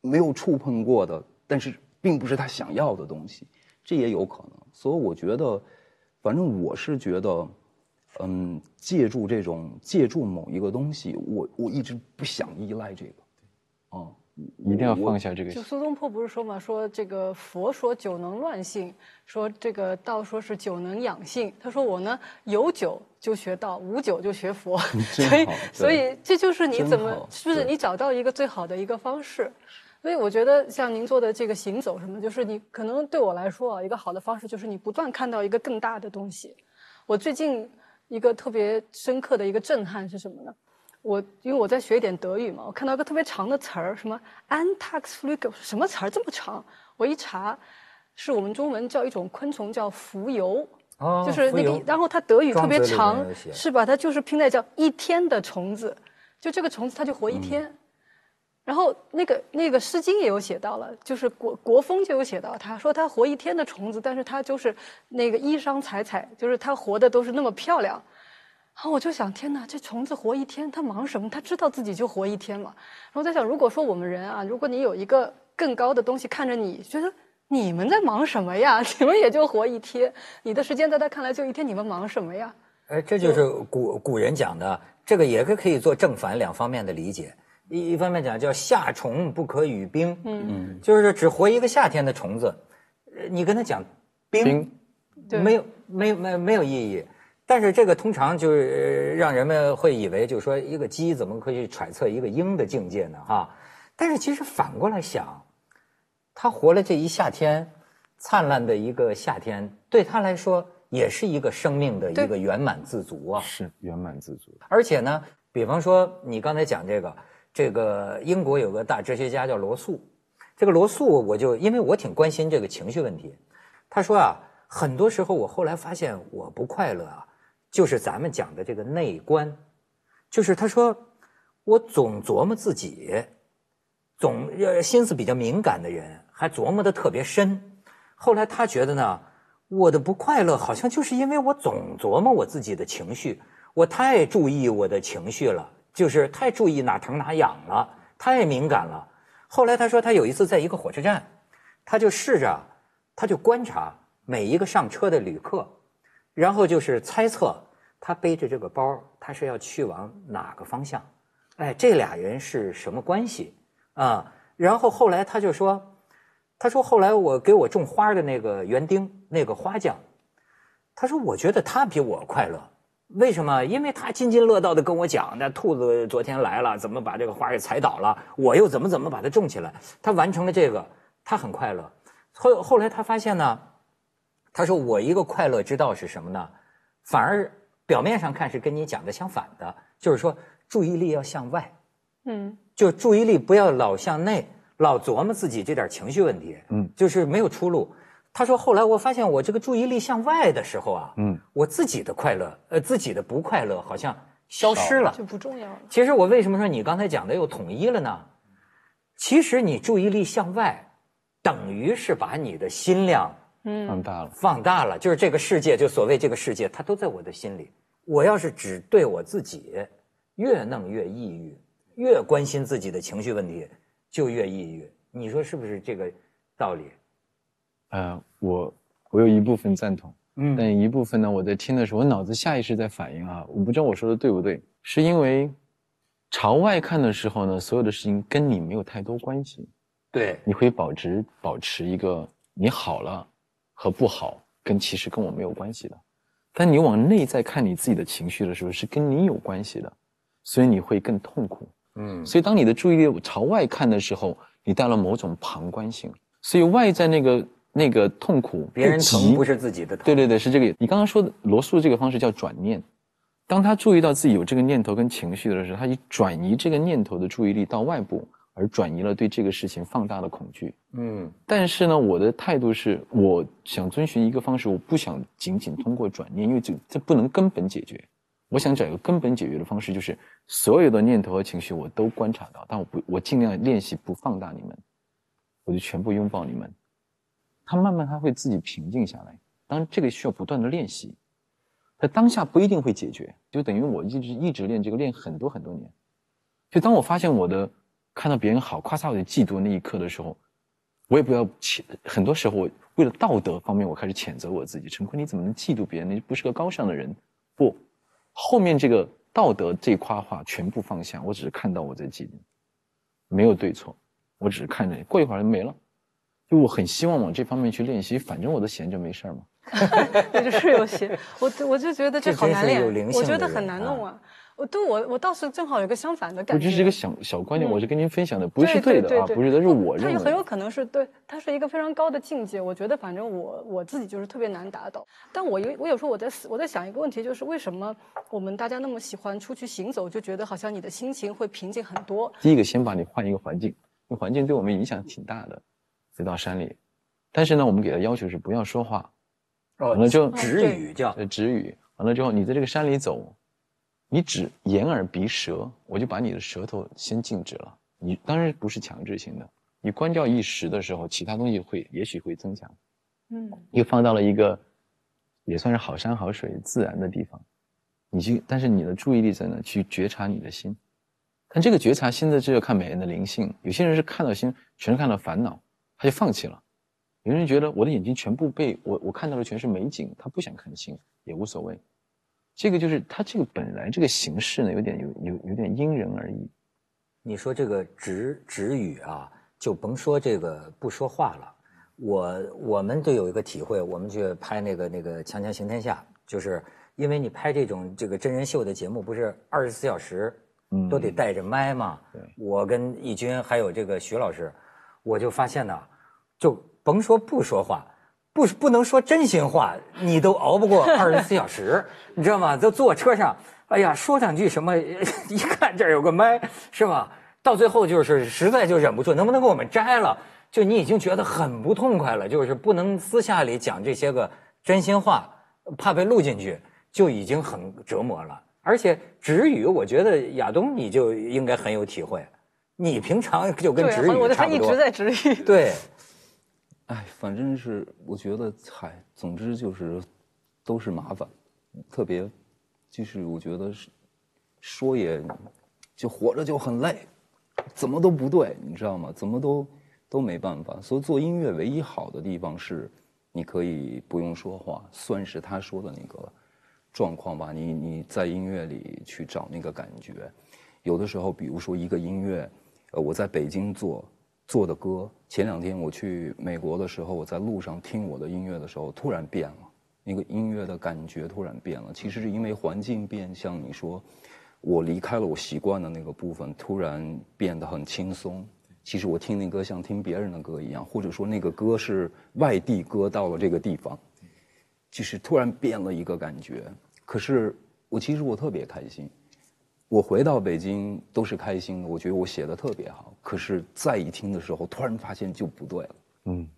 没有触碰过的，但是并不是他想要的东西，这也有可能。所以我觉得，反正我是觉得，嗯，借助这种借助某一个东西，我我一直不想依赖这个，啊、一定要放下这个就苏东坡不是说嘛，说这个佛说酒能乱性，说这个道说是酒能养性。他说我呢有酒就学道，无酒就学佛。所以所以这就是你怎么好是不是你找到一个最好的一个方式？所以我觉得像您做的这个行走什么，就是你可能对我来说啊，一个好的方式就是你不断看到一个更大的东西。我最近一个特别深刻的一个震撼是什么呢？我因为我在学一点德语嘛，我看到一个特别长的词儿，什么 “antaxflügel”，什么词儿这么长？我一查，是我们中文叫一种昆虫叫蜉蝣，哦就是那，个然后它德语特别长，是吧？它就是拼在叫一天的虫子，就这个虫子它就活嗯一天。然后那个那个《诗经》也有写到了，就是国国风就有写到，他说他活一天的虫子，但是他就是那个衣裳彩彩，就是他活的都是那么漂亮。然后我就想，天哪，这虫子活一天，它忙什么？它知道自己就活一天嘛。然后在想，如果说我们人啊，如果你有一个更高的东西看着你，觉得你们在忙什么呀？你们也就活一天，你的时间在他看来就一天，你们忙什么呀？哎，这就是古古人讲的，这个也是可以做正反两方面的理解。一一方面讲叫夏虫不可语冰，嗯，就是只活一个夏天的虫子，呃你跟他讲冰，冰没有没有没有没有意义。但是这个通常就是呃让人们会以为，就是说一个鸡怎么可以揣测一个鹰的境界呢？哈，但是其实反过来想，它活了这一夏天，灿烂的一个夏天，对他来说也是一个生命的一个圆满自足啊。是圆满自足。而且呢，比方说你刚才讲这个，这个英国有个大哲学家叫罗素，这个罗素我就因为我挺关心这个情绪问题，他说啊，很多时候我后来发现我不快乐啊，就是咱们讲的这个内观，就是他说我总琢磨自己，总呃心思比较敏感的人还琢磨的特别深，后来他觉得呢，我的不快乐好像就是因为我总琢磨我自己的情绪，我太注意我的情绪了，就是太注意哪疼哪痒了，太敏感了。后来他说，他有一次在一个火车站，他就试着，他就观察每一个上车的旅客，然后就是猜测他背着这个包，他是要去往哪个方向，哎，这俩人是什么关系啊？然后后来他就说，他说后来我给我种花的那个园丁，那个花匠，他说我觉得他比我快乐。为什么？因为他津津乐道的跟我讲，那兔子昨天来了，怎么把这个花给踩倒了，我又怎么怎么把它种起来。他完成了这个，他很快乐。后后来他发现呢，他说我一个快乐之道是什么呢？反而表面上看是跟你讲的相反的，就是说注意力要向外，嗯，就注意力不要老向内，老琢磨自己这点情绪问题，嗯，就是没有出路。他说后来我发现我这个注意力向外的时候啊，嗯，我自己的快乐，呃，自己的不快乐好像消失了。就不重要了。其实我为什么说你刚才讲的又统一了呢？其实你注意力向外，等于是把你的心量嗯放大了。放大了，就是这个世界，就所谓这个世界，它都在我的心里。我要是只对我自己，越弄越抑郁，越关心自己的情绪问题，就越抑郁。你说是不是这个道理？呃，我我有一部分赞同，嗯但一部分呢，我在听的时候，我脑子下意识在反应啊，我不知道我说的对不对，是因为朝外看的时候呢，所有的事情跟你没有太多关系，对，你会保持保持一个你好了和不好，跟其实跟我没有关系的。但你往内在看你自己的情绪的时候，是跟你有关系的，所以你会更痛苦。嗯所以当你的注意力朝外看的时候，你带了某种旁观性，所以外在那个那个痛苦别人疼不是自己的疼。对对对，是这个。你刚刚说的罗素这个方式叫转念，当他注意到自己有这个念头跟情绪的时候，他以转移这个念头的注意力到外部，而转移了对这个事情放大的恐惧。嗯但是呢，我的态度是，我想遵循一个方式，我不想仅仅通过转念，因为这这不能根本解决。我想找一个根本解决的方式，就是所有的念头和情绪我都观察到，但我不，我尽量练习不放大你们，我就全部拥抱你们。他慢慢他会自己平静下来，当然这个需要不断的练习，他当下不一定会解决，就等于我一直一直练这个，练很多很多年。就当我发现我的看到别人好，夸嚓我就嫉妒那一刻的时候，我也不要谴，很多时候我为了道德方面，我开始谴责我自己。陈坤，你怎么能嫉妒别人？你不是个高尚的人。不，后面这个道德这夸话全部放下，我只是看到我在嫉妒，没有对错，我只是看着，过一会儿就没了。就我很希望往这方面去练习，反正我都闲着没事儿嘛。对，就是有些，我我就觉得这好难练有灵，性我觉得很难弄啊。我对我我倒是正好有个相反的感觉。我这是一个小小观点，嗯我是跟您分享的，不是对的啊，对不是的，是我认为它也很有可能是对，它是一个非常高的境界。我觉得反正我我自己就是特别难达到。但我有我有时候我在思我在想一个问题，就是为什么我们大家那么喜欢出去行走，就觉得好像你的心情会平静很多。第一个先把你换一个环境，那环境对我们影响挺大的，就到山里。但是呢，我们给的要求是不要说话，完了就止语叫呃止语。完了之后，你在这个山里走，你只眼耳鼻舌，我就把你的舌头先静止了。你当然不是强制性的，你关掉一时的时候，其他东西会也许会增强。嗯，又放到了一个也算是好山好水自然的地方，你去，但是你的注意力在哪？去觉察你的心。但这个觉察心的，这要看每人的灵性。有些人是看到心，全是看到烦恼，他就放弃了；有人觉得我的眼睛全部被我我看到的全是美景，他不想看星，也无所谓。这个就是他这个本来这个形式呢，有点有有有点因人而异。你说这个止止语啊，就甭说这个不说话了。我我们就有一个体会，我们去拍那个那个《锵锵行天下》，就是因为你拍这种这个真人秀的节目，不是二十四小时嗯都得带着麦嘛。对我跟义军还有这个徐老师，我就发现呢，就甭说不说话，不不能说真心话，你都熬不过二十四小时，你知道吗？都坐车上，哎呀，说两句什么，一看这儿有个麦，是吧？到最后就是实在就忍不住，能不能给我们摘了？就你已经觉得很不痛快了，就是不能私下里讲这些个真心话，怕被录进去，就已经很折磨了。而且止语，我觉得亚东你就应该很有体会，你平常就跟对，止语差不多他一直。在止语。对，哎，反正是我觉得，嗨，总之就是都是麻烦，特别就是我觉得是说也就活着就很累，怎么都不对，你知道吗？怎么都都没办法。所以做音乐唯一好的地方是，你可以不用说话，算是他说的那个状况吧。你你在音乐里去找那个感觉，有的时候，比如说一个音乐，呃，我在北京做做的歌，前两天我去美国的时候，我在路上听我的音乐的时候，突然变了，那个音乐的感觉突然变了。其实是因为环境变，像你说，我离开了我习惯的那个部分，突然变得很轻松。其实我听那歌像听别人的歌一样，或者说那个歌是外地歌到了这个地方，就是突然变了一个感觉。可是我其实我特别开心，我回到北京都是开心的，我觉得我写的特别好。可是再一听的时候，突然发现就不对了，嗯，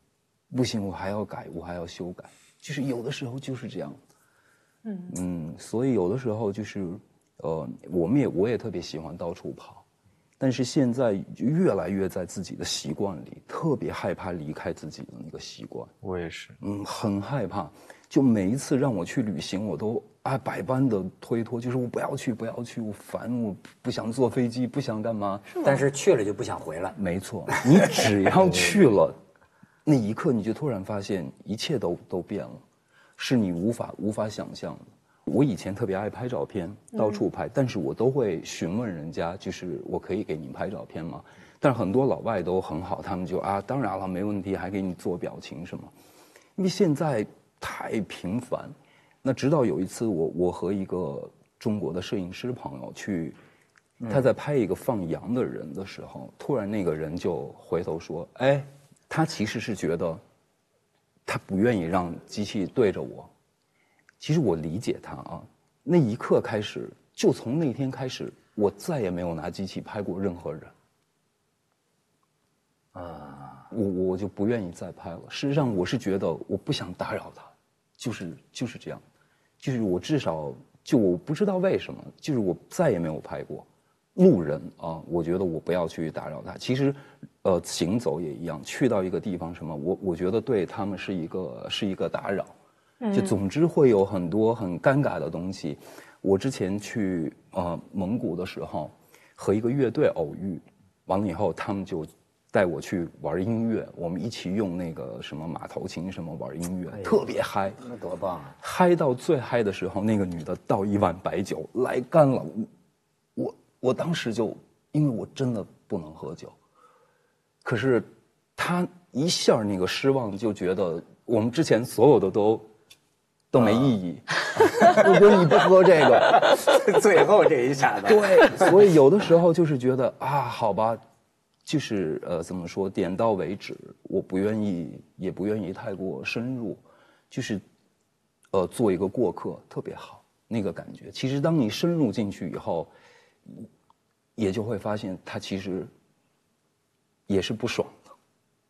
不行，我还要改，我还要修改，就是有的时候就是这样。嗯嗯，所以有的时候就是，呃，我们也我也特别喜欢到处跑，但是现在越来越在自己的习惯里，特别害怕离开自己的那个习惯。我也是。嗯，很害怕。就每一次让我去旅行，我都啊百般的推脱，就是我不要去，不要去，我烦，我不想坐飞机，不想干嘛。但是去了就不想回来。没错，你只要去了，那一刻你就突然发现一切都都变了，是你无法无法想象的。我以前特别爱拍照片，到处拍，但是我都会询问人家，就是我可以给您拍照片吗？但是很多老外都很好，他们就啊，当然了，没问题，还给你做表情什么。因为现在太频繁，那直到有一次我我和一个中国的摄影师朋友去，他在拍一个放羊的人的时候，突然那个人就回头说：“哎，他其实是觉得，他不愿意让机器对着我。其实我理解他啊，那一刻开始，就从那天开始，我再也没有拿机器拍过任何人。啊，我我就不愿意再拍了。事实上，我是觉得我不想打扰他，就是就是这样，就是我至少就我不知道为什么，就是我再也没有拍过路人啊。我觉得我不要去打扰他。其实，呃，行走也一样，去到一个地方什么，我我觉得对他们是一个是一个打扰。就总之会有很多很尴尬的东西。我之前去呃蒙古的时候，和一个乐队偶遇，完了以后他们就带我去玩音乐，我们一起用那个什么马头琴什么玩音乐，特别嗨。那多棒啊！嗨到最嗨的时候，那个女的倒一碗白酒来干了，我我我当时就因为我真的不能喝酒，可是她一下那个失望，就觉得我们之前所有的都都没意义。如果你不喝这个，最后这一下子，对，所以有的时候就是觉得啊，好吧，就是呃，怎么说，点到为止，我不愿意，也不愿意太过深入，就是呃，做一个过客，特别好那个感觉。其实当你深入进去以后，也就会发现他其实也是不爽的，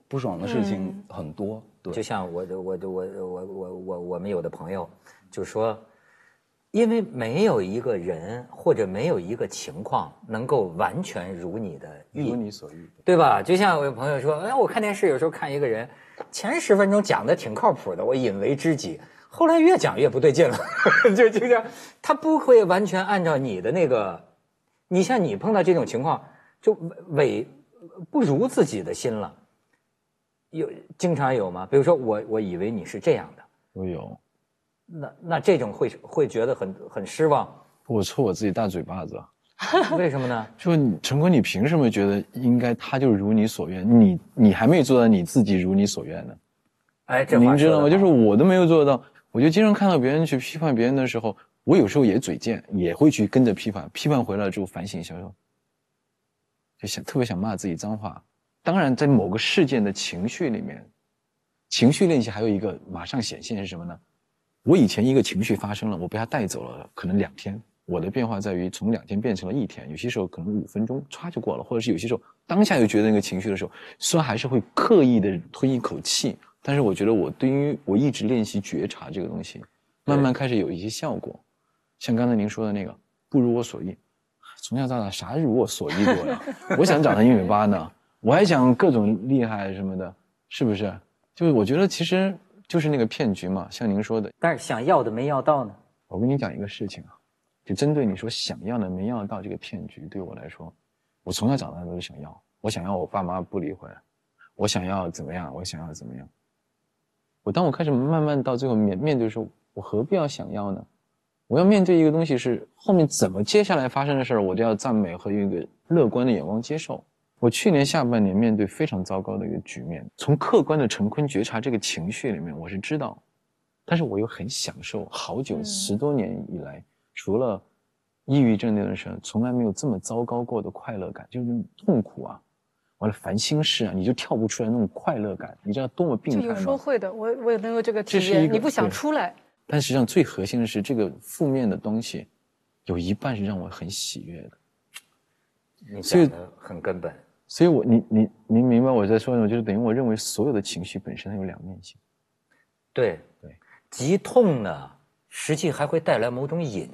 不爽的事情很多。对，就像我我我我我我我我们有的朋友就说，因为没有一个人或者没有一个情况能够完全如你的意，如你所欲。对吧？就像我有朋友说，哎，我看电视有时候看一个人，前十分钟讲的挺靠谱的，我引为知己，后来越讲越不对劲了，就就这样，他不会完全按照你的那个，你像你碰到这种情况，就违不如自己的心了。有经常有吗？比如说我我以为你是这样的，我有，那那这种会会觉得很很失望，我抽我自己大嘴巴子。为什么呢？就陈坤，你凭什么觉得应该他就如你所愿？你你还没做到你自己如你所愿呢？哎，您知道吗？就是我都没有做到，我就经常看到别人去批判别人的时候，我有时候也嘴贱，也会去跟着批判，批判回来之后反省一下，说就想特别想骂自己脏话。当然，在某个事件的情绪里面，情绪练习还有一个马上显现是什么呢？我以前一个情绪发生了，我被它带走了，可能两天。我的变化在于从两天变成了一天，有些时候可能五分钟歘就过了，或者是有些时候当下就觉得那个情绪的时候，虽然还是会刻意的吞一口气，但是我觉得我对于我一直练习觉察这个东西，慢慢开始有一些效果。像刚才您说的那个不如我所意，从小到大啥如我所意过呀？我想长到一米八呢，我还想各种厉害什么的，是不是？就是我觉得其实就是那个骗局嘛，像您说的，但是想要的没要到呢。我跟你讲一个事情啊，就针对你说想要的没要到这个骗局，对我来说，我从小长大都是想要，我想要我爸妈不离婚，我想要怎么样，我想要怎么样。我当我开始慢慢到最后面面对的时候，我何必要想要呢？我要面对一个东西是后面怎么接下来发生的事儿，我都要赞美和用一个乐观的眼光接受。我去年下半年面对非常糟糕的一个局面，从客观的陈坤觉察这个情绪里面，我是知道，但是我又很享受，好久十多年以来，除了抑郁症那段时间，从来没有这么糟糕过的快乐感，就是那种痛苦啊，完了烦心事啊，你就跳不出来那种快乐感，你知道多么病态吗有时候？会的，我我也能有这个体验，你不想出来，但实际上最核心的是，这个负面的东西，有一半是让我很喜悦的。你所以讲的很根本。所以我，你你您明白我在说什么？就是等于我认为所有的情绪本身它有两面性。对对，极痛呢，实际还会带来某种瘾，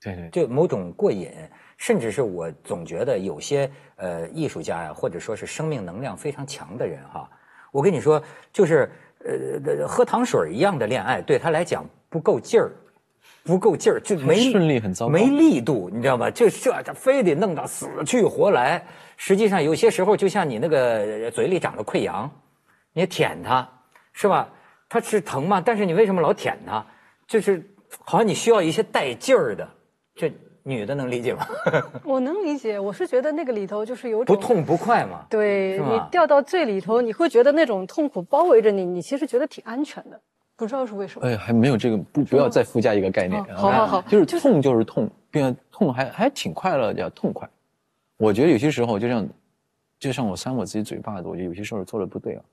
对对就某种过瘾，甚至是我总觉得有些呃艺术家呀，或者说是生命能量非常强的人哈，我跟你说，就是呃喝糖水一样的恋爱，对他来讲不够劲儿。不够劲儿，就没顺利很糟糕没力度，你知道吗？就这这非得弄到死去活来。实际上有些时候，就像你那个嘴里长了溃疡，你舔它，是吧？它是疼嘛？但是你为什么老舔它？就是好像你需要一些带劲儿的。这女的能理解吗？我能理解。我是觉得那个里头就是有种不痛不快嘛。对你掉到最里头，你会觉得那种痛苦包围着你，你其实觉得挺安全的，不知道是为什么。哎，还没有这个，不不要再附加一个概念。哦好好好就是就是痛就是痛，并痛还还挺快乐，叫痛快。我觉得有些时候就像，就像我扇我自己嘴巴子，我觉得有些时候做的不对啊，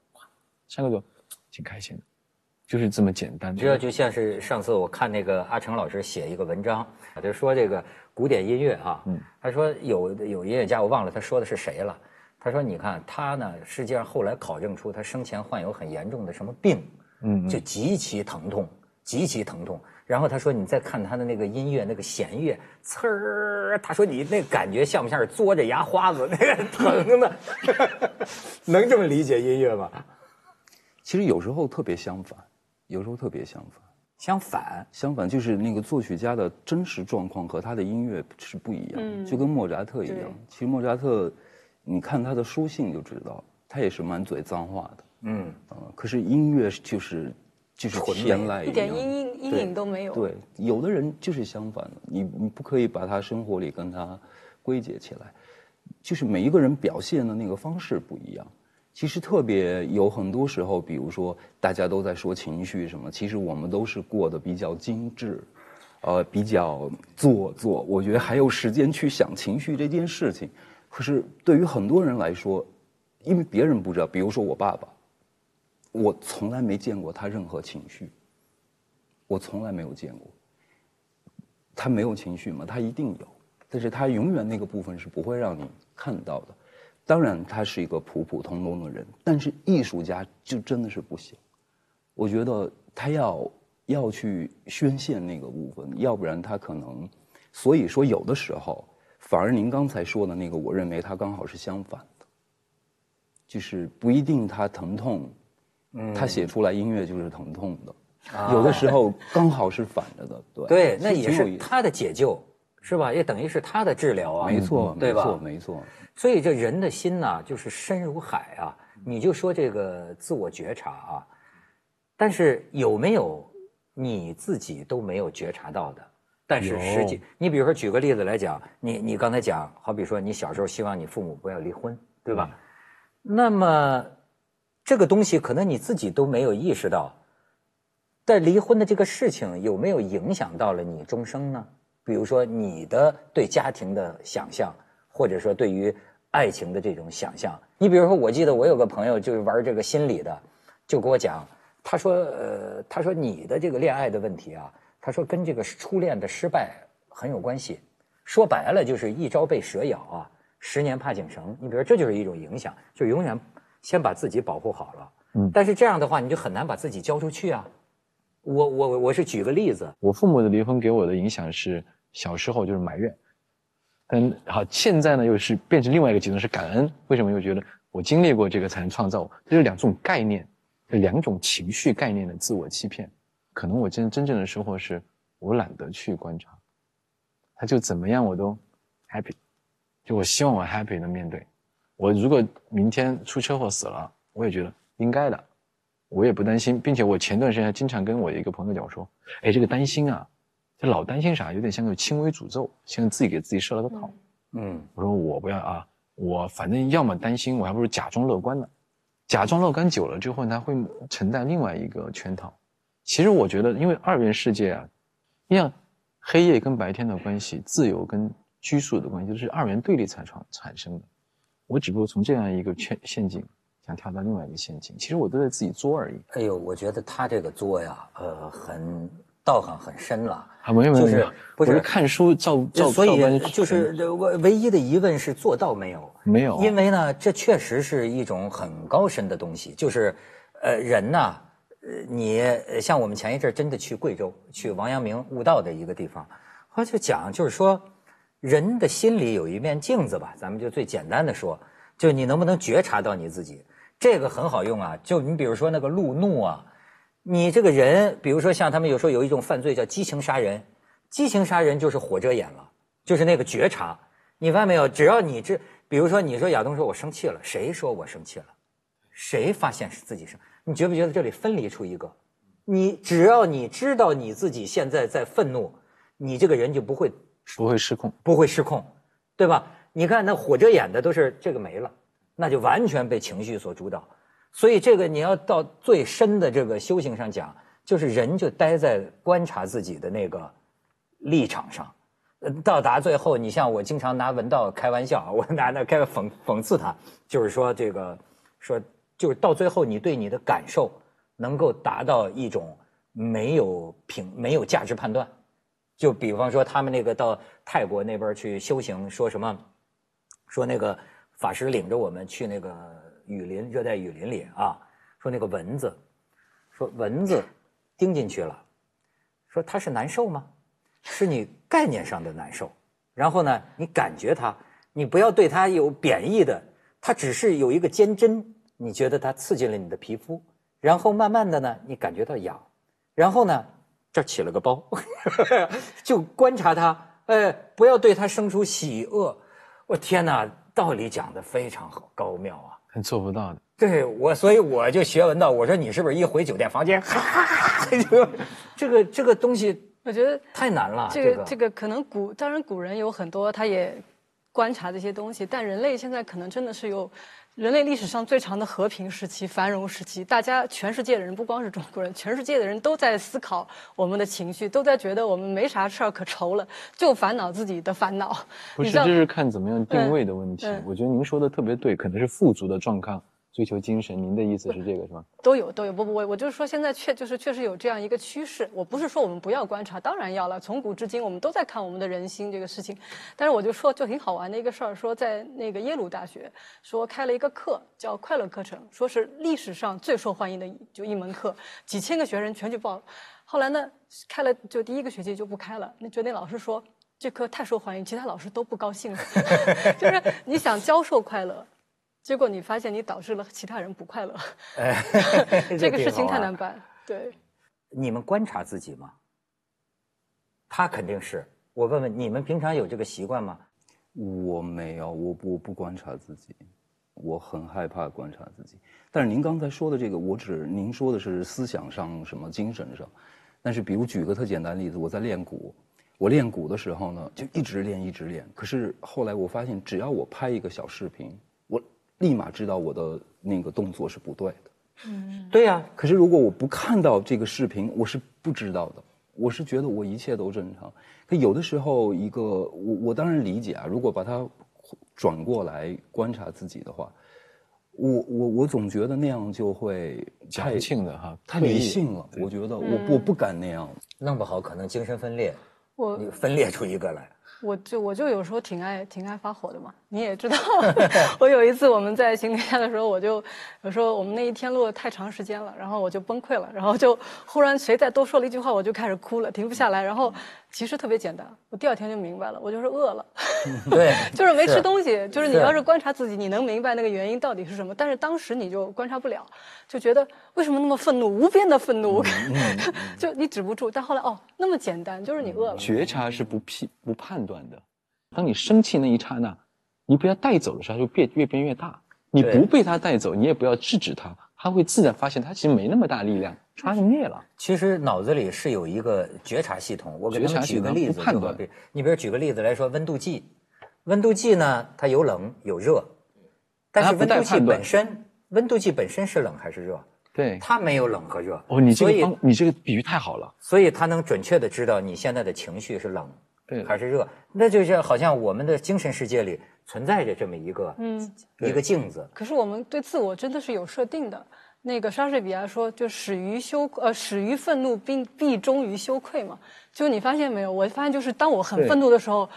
扇个就挺开心的，就是这么简单。这就像是上次我看那个阿成老师写一个文章，他就说这个古典音乐啊，嗯他说有有音乐家我忘了他说的是谁了，他说你看他呢，实际上后来考证出他生前患有很严重的什么病，嗯嗯就极其疼痛，极其疼痛。然后他说你再看他的那个音乐，那个弦乐，呲儿，他说你那感觉像不像是嘬着牙花子那个疼的？能这么理解音乐吗？其实有时候特别相反，有时候特别相反。相反，相反，就是那个作曲家的真实状况和他的音乐是不一样，嗯就跟莫扎特一样。其实莫扎特，你看他的书信就知道，他也是满嘴脏话的。嗯，呃，可是音乐就是就是天籁一点样阴影阴影都没有。对，有的人就是相反的，你你不可以把他生活里跟他归结起来，就是每一个人表现的那个方式不一样。其实特别有很多时候，比如说大家都在说情绪什么，其实我们都是过得比较精致，呃，比较做作。我觉得还有时间去想情绪这件事情。可是对于很多人来说，因为别人不知道，比如说我爸爸，我从来没见过他任何情绪，我从来没有见过。他没有情绪吗？他一定有，但是他永远那个部分是不会让你看到的。当然，他是一个普普通通的人，但是艺术家就真的是不行。我觉得他要要去宣泄那个部分，要不然他可能。所以说，有的时候反而您刚才说的那个，我认为他刚好是相反的，就是不一定他疼痛，嗯，他写出来音乐就是疼痛的。有的时候刚好是反着的，对对，那也是他的解救，是吧？也等于是他的治疗啊，没错，对吧？没错，没错。所以这人的心呐，就是深如海啊。你就说这个自我觉察啊，但是有没有你自己都没有觉察到的？但是实际，你比如说举个例子来讲，你你刚才讲，好比说你小时候希望你父母不要离婚，对吧？那么这个东西可能你自己都没有意识到。但离婚的这个事情有没有影响到了你终生呢？比如说你的对家庭的想象，或者说对于爱情的这种想象。你比如说，我记得我有个朋友就是玩这个心理的，就跟我讲，他说，呃，他说你的这个恋爱的问题啊，他说跟这个初恋的失败很有关系。说白了就是一朝被蛇咬啊，十年怕井绳。你比如说这就是一种影响，就永远先把自己保护好了。嗯。但是这样的话，你就很难把自己交出去啊。我我我是举个例子，我父母的离婚给我的影响是小时候就是埋怨，嗯，好，现在呢又是变成另外一个极端是感恩。为什么又觉得我经历过这个才能创造？这是两种概念，两种情绪概念的自我欺骗。可能我真真正的生活是我懒得去观察，他就怎么样我都 happy，就我希望我 happy 的面对。我如果明天出车祸死了，我也觉得应该的。我也不担心，并且我前段时间还经常跟我一个朋友讲我说：“哎，这个担心啊，这老担心啥？有点像个轻微诅咒，像自己给自己设了个套。”嗯，我说我不要啊，我反正要么担心，我还不如假装乐观呢。假装乐观久了之后，他会承担另外一个圈套。其实我觉得，因为二元世界啊，你像黑夜跟白天的关系，自由跟拘束的关系，都是二元对立才产产生的。我只不过从这样一个圈陷阱。想跳到另外一个陷阱，其实我都在自己作而已。哎呦，我觉得他这个作呀，呃，很道行很深了。啊，没有没有，就是不是看书照照所以就是唯唯一的疑问是做到没有？没有。因为呢，这确实是一种很高深的东西。就是，呃，人呐，呃，你像我们前一阵真的去贵州，去王阳明悟道的一个地方，他就讲，就是说，人的心里有一面镜子吧，咱们就最简单的说，就你能不能觉察到你自己？这个很好用啊，就你比如说那个路怒啊，你这个人，比如说像他们有时候有一种犯罪叫激情杀人，激情杀人就是火遮眼了，就是那个觉察。你发现没有？只要你这，比如说你说亚东说我生气了，谁说我生气了？谁发现是自己生？你觉不觉得这里分离出一个？你只要你知道你自己现在在愤怒，你这个人就不会不会失控，不会失控，对吧？你看那火遮眼的都是这个没了。那就完全被情绪所主导，所以这个你要到最深的这个修行上讲，就是人就待在观察自己的那个立场上，呃，到达最后，你像我经常拿文道开玩笑，我拿那开讽讽刺他，就是说这个说就是到最后，你对你的感受能够达到一种没有评没有价值判断，就比方说他们那个到泰国那边去修行，说什么说那个。法师领着我们去那个雨林，热带雨林里啊，说那个蚊子，说蚊子叮进去了，说它是难受吗？是你概念上的难受。然后呢，你感觉它，你不要对它有贬义的，它只是有一个尖针，你觉得它刺进了你的皮肤，然后慢慢的呢，你感觉到痒，然后呢，这起了个包，就观察他，哎，不要对他生出喜恶。我天哪！道理讲的非常好，高妙啊，很做不到的。对我，所以我就学文道。我说你是不是一回酒店房间，哈，就这个这个东西，我觉得太难了。这个这个可能古，当然古人有很多，他也观察这些东西，但人类现在可能真的是有人类历史上最长的和平时期、繁荣时期，大家全世界的人，不光是中国人，全世界的人都在思考我们的情绪，都在觉得我们没啥事儿可愁了，就烦恼自己的烦恼。不是，这是看怎么样定位的问题嗯嗯。我觉得您说的特别对，可能是富足的状况追求精神。您的意思是这个是吧？都有都有，不不，我我就是说，现在确就是确实有这样一个趋势。我不是说我们不要观察，当然要了。从古至今，我们都在看我们的人心这个事情。但是我就说，就挺好玩的一个事儿，说在那个耶鲁大学，说开了一个课叫快乐课程，说是历史上最受欢迎的就一门课，几千个学生全去报。后来呢，开了就第一个学期就不开了，那就那老师说。这课太受欢迎，其他老师都不高兴了。就是你想教授快乐，结果你发现你导致了其他人不快乐。哎 这个事情太难办。对，你们观察自己吗？他肯定是。我问问你们，平常有这个习惯吗？我没有，我不我不观察自己，我很害怕观察自己。但是您刚才说的这个，我只您说的是思想上什么精神上，但是比如举个特简单的例子，我在练鼓，我练鼓的时候呢，就一直练一直练。可是后来我发现，只要我拍一个小视频，我立马知道我的那个动作是不对的。嗯对呀、可是如果我不看到这个视频，我是不知道的。我是觉得我一切都正常。可有的时候，一个我我当然理解啊，如果把它转过来观察自己的话，我我我总觉得那样就会太矫情的哈，太理性了。我觉得我我不敢那样。弄不好可能精神分裂，我你分裂出一个来。我就我就有时候挺爱挺爱发火的嘛，你也知道。我有一次我们在行李下的时候，我就有时候我们那一天录了太长时间了，然后我就崩溃了，然后就忽然谁再多说了一句话，我就开始哭了，停不下来。然后其实特别简单，我第二天就明白了，我就是饿了。对，就是没吃东西，就是你要是观察自己，你能明白那个原因到底是什么。但是当时你就观察不了，就觉得为什么那么愤怒，无边的愤怒，就你止不住。但后来哦，那么简单，就是你饿了。觉察是不批不判断的。当你生气那一刹那，你不要带走的时候，它就变越变越大。你不被它带走，你也不要制止它，它会自然发现它其实没那么大力量，它就灭了。其实脑子里是有一个觉察系统。我给他们举个例子，不判断就好比你比如举个例子来说，温度计，温度计呢它有冷有热，但是温度计本身，温度计本身是冷还是热？对，它没有冷和热。哦，你这个方，你这个比喻太好了。所以它能准确的知道你现在的情绪是冷对还是热。那就是好像我们的精神世界里存在着这么一个嗯，一个镜子。可是我们对自我真的是有设定的。那个莎士比亚说，就始于羞呃始于愤怒，并必终于羞愧嘛。就你发现没有？我发现就是当我很愤怒的时候，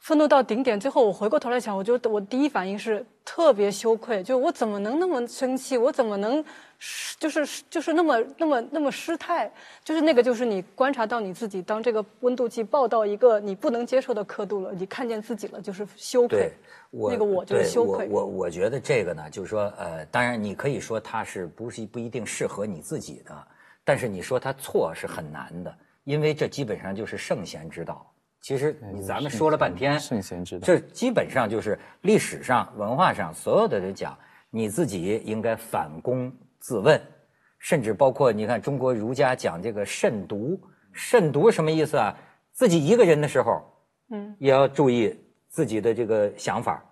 愤怒到顶点，最后我回过头来想，我就我第一反应是特别羞愧，就我怎么能那么生气？我怎么能失就是就是那么那么那么失态？就是那个就是你观察到你自己，当这个温度计报到一个你不能接受的刻度了，你看见自己了，就是羞愧对。，我那个我就是羞愧我我我觉得这个呢，就是说，呃，当然你可以说它是不是不一定适合你自己的，但是你说它错是很难的，因为这基本上就是圣贤之道。其实你咱们说了半天，圣贤之道这基本上就是历史上、文化上所有的人讲，你自己应该反躬自问，甚至包括你看中国儒家讲这个慎独，慎独什么意思啊？自己一个人的时候，嗯，也要注意自己的这个想法，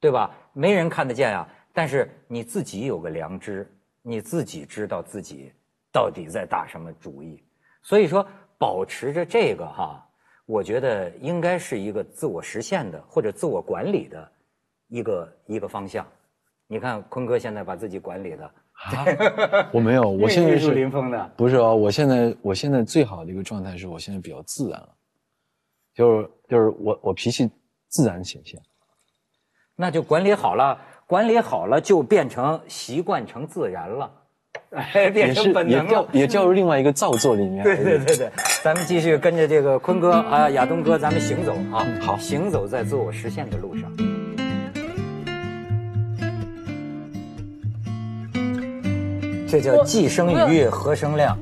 对吧？没人看得见啊，但是你自己有个良知，你自己知道自己到底在打什么主意。所以说，保持着这个哈，我觉得应该是一个自我实现的或者自我管理的一个一个方向。你看坤哥现在把自己管理的，啊，我没有，我现在 是林峰的，不是哦？我现在我现在最好的一个状态是我现在比较自然了，就是就是我我脾气自然显现。那就管理好了，管理好了就变成习惯成自然了，哎，变也成是也掉本能了。也掉入另外一个造作里面。对对对对，咱们继续跟着这个坤哥啊、亚东哥，咱们行走啊，好行走在自我实现的路上。这叫既生瑜，何生亮。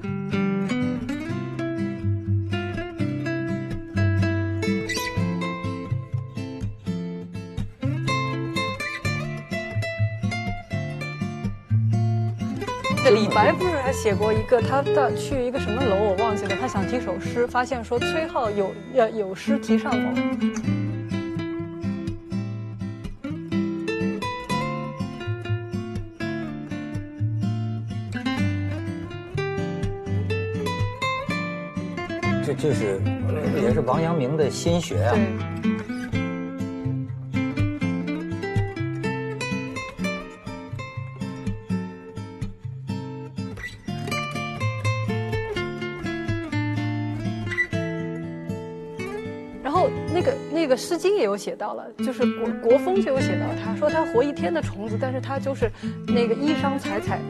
白夫人还写过一个他到去一个什么楼我忘记了他想提首诗发现说崔颢有要有诗题上头这就是也是王阳明的心学啊。诗经》也有写到了，就是国国风就有写到，他说他活一天的虫子，但是他就是那个衣裳采采。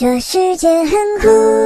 这世界很酷。